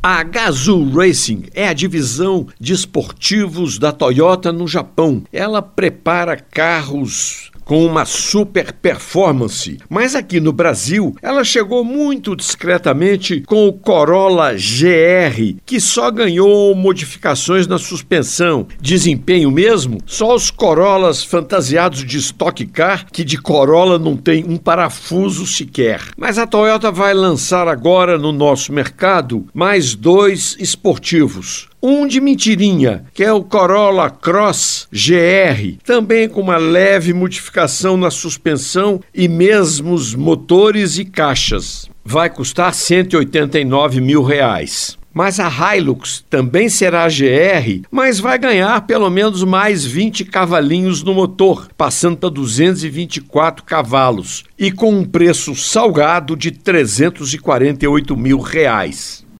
A Gazoo Racing é a divisão de esportivos da Toyota no Japão. Ela prepara carros com uma super performance. Mas aqui no Brasil, ela chegou muito discretamente com o Corolla GR, que só ganhou modificações na suspensão. Desempenho mesmo? Só os Corollas fantasiados de Stock Car, que de Corolla não tem um parafuso sequer. Mas a Toyota vai lançar agora no nosso mercado mais dois esportivos. Um de mentirinha, que é o Corolla Cross GR, também com uma leve modificação na suspensão e mesmos motores e caixas. Vai custar 189 mil reais. Mas a Hilux também será GR, mas vai ganhar pelo menos mais 20 cavalinhos no motor, passando para 224 cavalos, e com um preço salgado de 348 mil reais.